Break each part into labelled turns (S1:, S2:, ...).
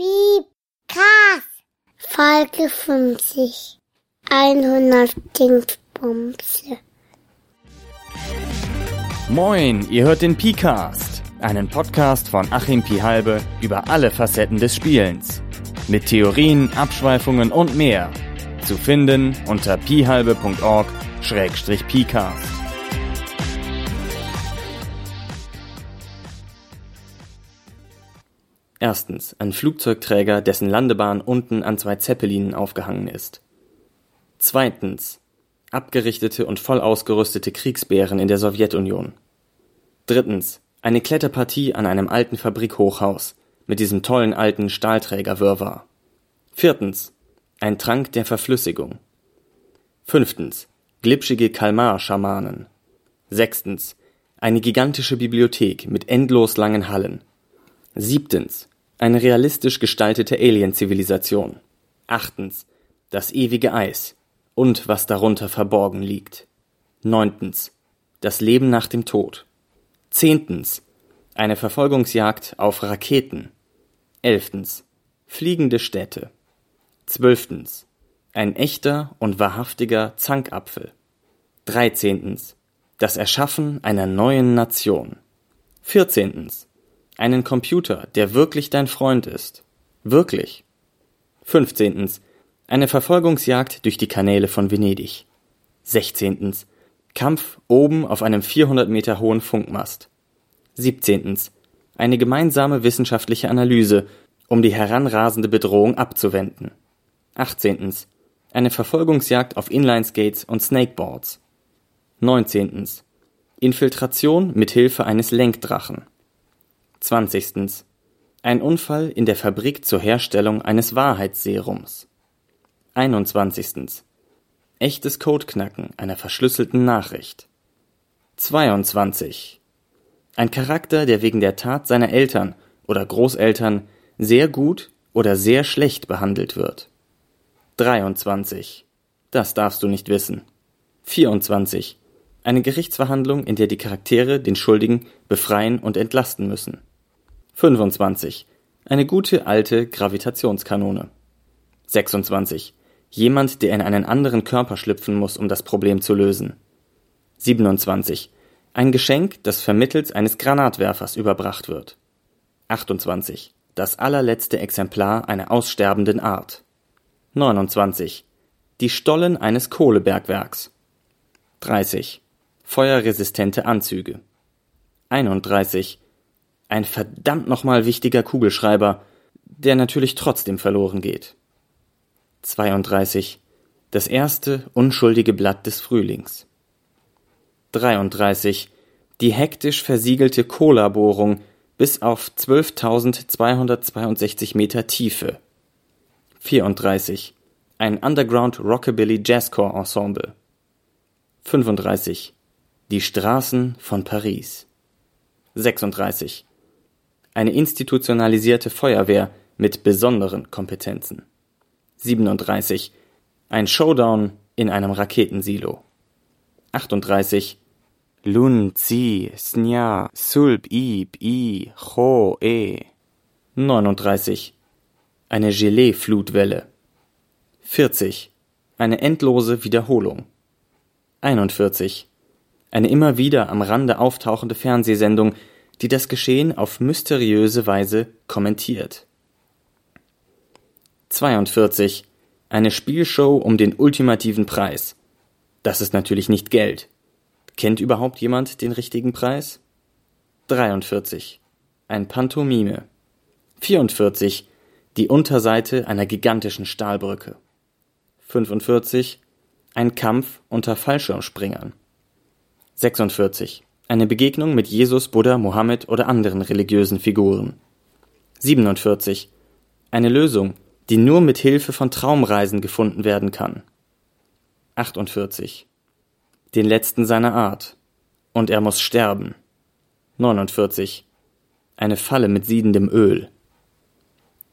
S1: Piep, Krass. Folge 50. 100 Dingsbumse.
S2: Moin, ihr hört den Picast, einen Podcast von Achim Pihalbe über alle Facetten des Spielens. Mit Theorien, Abschweifungen und mehr. Zu finden unter pihalbe.org-pcast. Erstens, ein Flugzeugträger, dessen Landebahn unten an zwei Zeppelinen aufgehangen ist. Zweitens, abgerichtete und voll ausgerüstete Kriegsbären in der Sowjetunion. Drittens, eine Kletterpartie an einem alten Fabrikhochhaus mit diesem tollen alten Stahlträger-Wirrwarr. Viertens, ein Trank der Verflüssigung. Fünftens, glitschige Kalmar-Schamanen. Sechstens, eine gigantische Bibliothek mit endlos langen Hallen. Siebtens, eine realistisch gestaltete Alien-Zivilisation. Achtens, das ewige Eis und was darunter verborgen liegt. Neuntens, das Leben nach dem Tod. Zehntens, eine Verfolgungsjagd auf Raketen. Elftens, fliegende Städte. Zwölftens, ein echter und wahrhaftiger Zankapfel. Dreizehntens, das Erschaffen einer neuen Nation. Vierzehntens, einen Computer, der wirklich dein Freund ist. Wirklich. Fünfzehntens. Eine Verfolgungsjagd durch die Kanäle von Venedig. Sechzehntens. Kampf oben auf einem 400 Meter hohen Funkmast. Siebzehntens. Eine gemeinsame wissenschaftliche Analyse, um die heranrasende Bedrohung abzuwenden. Achtzehntens. Eine Verfolgungsjagd auf Inlineskates und Snakeboards. Neunzehntens. Infiltration mit Hilfe eines Lenkdrachen. 20. Ein Unfall in der Fabrik zur Herstellung eines Wahrheitsserums. 21. Echtes Codeknacken einer verschlüsselten Nachricht. 22. Ein Charakter, der wegen der Tat seiner Eltern oder Großeltern sehr gut oder sehr schlecht behandelt wird. 23. Das darfst du nicht wissen. 24. Eine Gerichtsverhandlung, in der die Charaktere den Schuldigen befreien und entlasten müssen. 25. Eine gute alte Gravitationskanone. 26. Jemand, der in einen anderen Körper schlüpfen muss, um das Problem zu lösen. 27. Ein Geschenk, das vermittels eines Granatwerfers überbracht wird. 28. Das allerletzte Exemplar einer aussterbenden Art. 29. Die Stollen eines Kohlebergwerks. 30. Feuerresistente Anzüge. 31 ein verdammt nochmal wichtiger Kugelschreiber, der natürlich trotzdem verloren geht. 32. Das erste unschuldige Blatt des Frühlings. 33. Die hektisch versiegelte Cola-Bohrung bis auf 12.262 Meter Tiefe. 34. Ein Underground Rockabilly Jazzcore Ensemble. 35. Die Straßen von Paris. 36 eine institutionalisierte Feuerwehr mit besonderen Kompetenzen. 37. Ein Showdown in einem Raketensilo. 38. Lun, Zi, Snya, Sulb, Ib, I, Cho, E. 39. Eine Gelee-Flutwelle. 40. Eine endlose Wiederholung. 41. Eine immer wieder am Rande auftauchende Fernsehsendung, die das Geschehen auf mysteriöse Weise kommentiert. 42. Eine Spielshow um den ultimativen Preis. Das ist natürlich nicht Geld. Kennt überhaupt jemand den richtigen Preis? 43. Ein Pantomime. 44. Die Unterseite einer gigantischen Stahlbrücke. 45. Ein Kampf unter Fallschirmspringern. 46. Eine Begegnung mit Jesus, Buddha, Mohammed oder anderen religiösen Figuren. 47. Eine Lösung, die nur mit Hilfe von Traumreisen gefunden werden kann. 48. Den letzten seiner Art. Und er muss sterben. 49. Eine Falle mit siedendem Öl.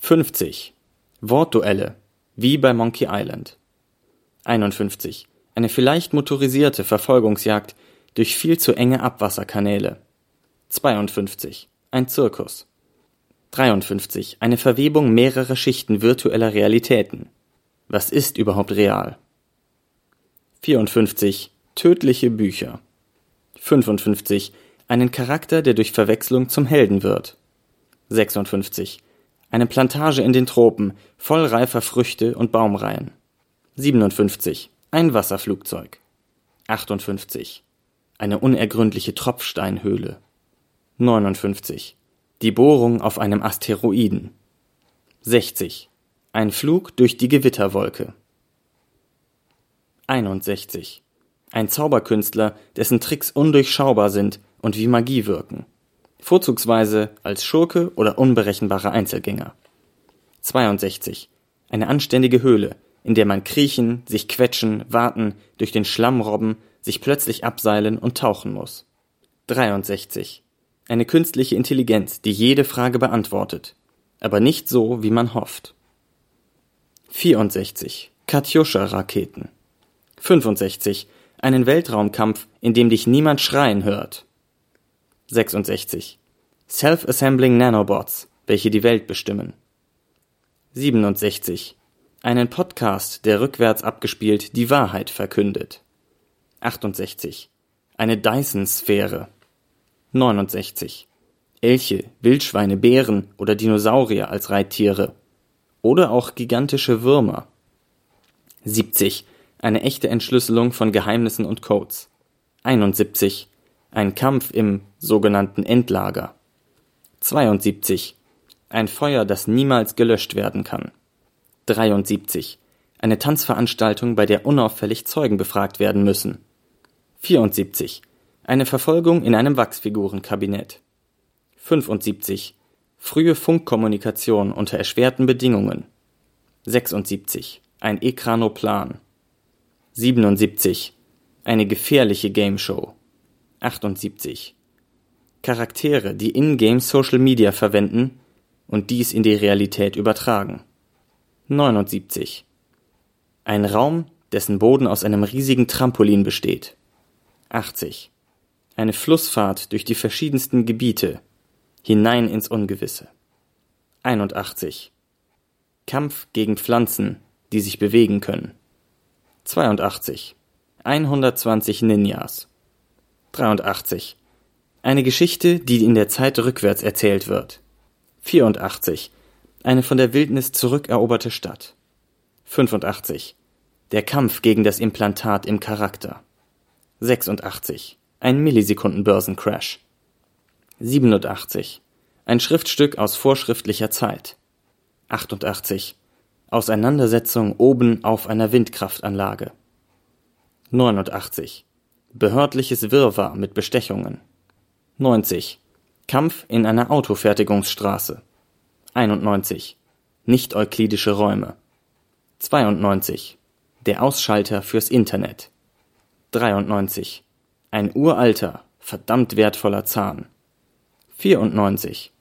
S2: 50. Wortduelle, wie bei Monkey Island. 51. Eine vielleicht motorisierte Verfolgungsjagd durch viel zu enge Abwasserkanäle. 52. Ein Zirkus. 53. Eine Verwebung mehrerer Schichten virtueller Realitäten. Was ist überhaupt real? 54. Tödliche Bücher. 55. Einen Charakter, der durch Verwechslung zum Helden wird. 56. Eine Plantage in den Tropen, voll reifer Früchte und Baumreihen. 57. Ein Wasserflugzeug. 58. Eine unergründliche Tropfsteinhöhle. 59. Die Bohrung auf einem Asteroiden. 60. Ein Flug durch die Gewitterwolke. 61. Ein Zauberkünstler, dessen Tricks undurchschaubar sind und wie Magie wirken. Vorzugsweise als Schurke oder unberechenbarer Einzelgänger. 62. Eine anständige Höhle, in der man kriechen, sich quetschen, warten, durch den Schlamm robben, sich plötzlich abseilen und tauchen muss. 63. Eine künstliche Intelligenz, die jede Frage beantwortet, aber nicht so, wie man hofft. 64. Katjuscha-Raketen. 65. Einen Weltraumkampf, in dem dich niemand schreien hört. 66. Self-Assembling Nanobots, welche die Welt bestimmen. 67. Einen Podcast, der rückwärts abgespielt die Wahrheit verkündet. 68. Eine Dyson-Sphäre. 69. Elche, Wildschweine, Bären oder Dinosaurier als Reittiere. Oder auch gigantische Würmer. 70. Eine echte Entschlüsselung von Geheimnissen und Codes. 71. Ein Kampf im sogenannten Endlager. 72. Ein Feuer, das niemals gelöscht werden kann. 73. Eine Tanzveranstaltung, bei der unauffällig Zeugen befragt werden müssen. 74. Eine Verfolgung in einem Wachsfigurenkabinett. 75. Frühe Funkkommunikation unter erschwerten Bedingungen. 76. Ein Ekranoplan. 77. Eine gefährliche Gameshow. 78. Charaktere, die in-game Social Media verwenden und dies in die Realität übertragen. 79. Ein Raum, dessen Boden aus einem riesigen Trampolin besteht. 80. Eine Flussfahrt durch die verschiedensten Gebiete, hinein ins Ungewisse. 81. Kampf gegen Pflanzen, die sich bewegen können. 82. 120 Ninjas. 83. Eine Geschichte, die in der Zeit rückwärts erzählt wird. 84. Eine von der Wildnis zurückeroberte Stadt. 85. Der Kampf gegen das Implantat im Charakter. 86. Ein Millisekundenbörsencrash. 87. Ein Schriftstück aus vorschriftlicher Zeit. 88. Auseinandersetzung oben auf einer Windkraftanlage. 89. Behördliches Wirrwarr mit Bestechungen. 90. Kampf in einer Autofertigungsstraße. 91. Nicht-euklidische Räume. 92. Der Ausschalter fürs Internet. 93. Ein uralter, verdammt wertvoller Zahn. 94.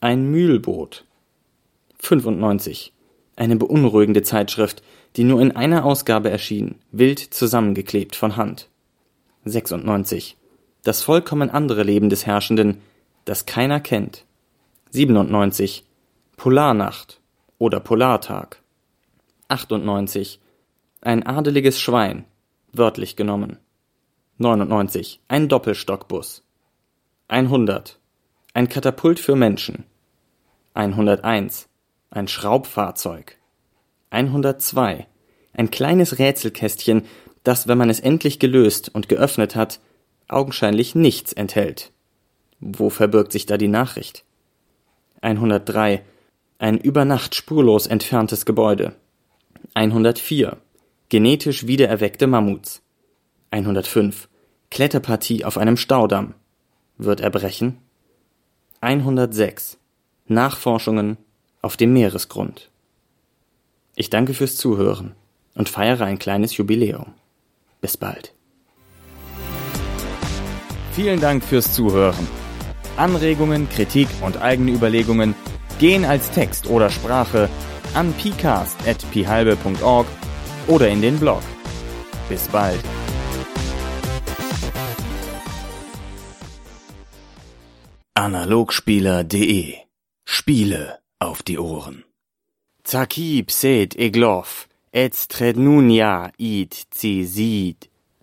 S2: Ein Mühlboot. 95. Eine beunruhigende Zeitschrift, die nur in einer Ausgabe erschien, wild zusammengeklebt von Hand. 96. Das vollkommen andere Leben des Herrschenden, das keiner kennt. 97. Polarnacht oder Polartag. 98. Ein adeliges Schwein, wörtlich genommen. 99. Ein Doppelstockbus. 100. Ein Katapult für Menschen. 101. Ein Schraubfahrzeug. 102. Ein kleines Rätselkästchen, das, wenn man es endlich gelöst und geöffnet hat, augenscheinlich nichts enthält. Wo verbirgt sich da die Nachricht? 103. Ein über Nacht spurlos entferntes Gebäude. 104. Genetisch wiedererweckte Mammuts. 105. Kletterpartie auf einem Staudamm. Wird er brechen? 106. Nachforschungen auf dem Meeresgrund. Ich danke fürs Zuhören und feiere ein kleines Jubiläum. Bis bald.
S3: Vielen Dank fürs Zuhören. Anregungen, Kritik und eigene Überlegungen gehen als Text oder Sprache an pcast.pihalbe.org oder in den Blog. Bis bald.
S4: Analogspieler.de
S3: Spiele auf die Ohren.
S2: Zaki pset eglov, et strednunia id zi sid.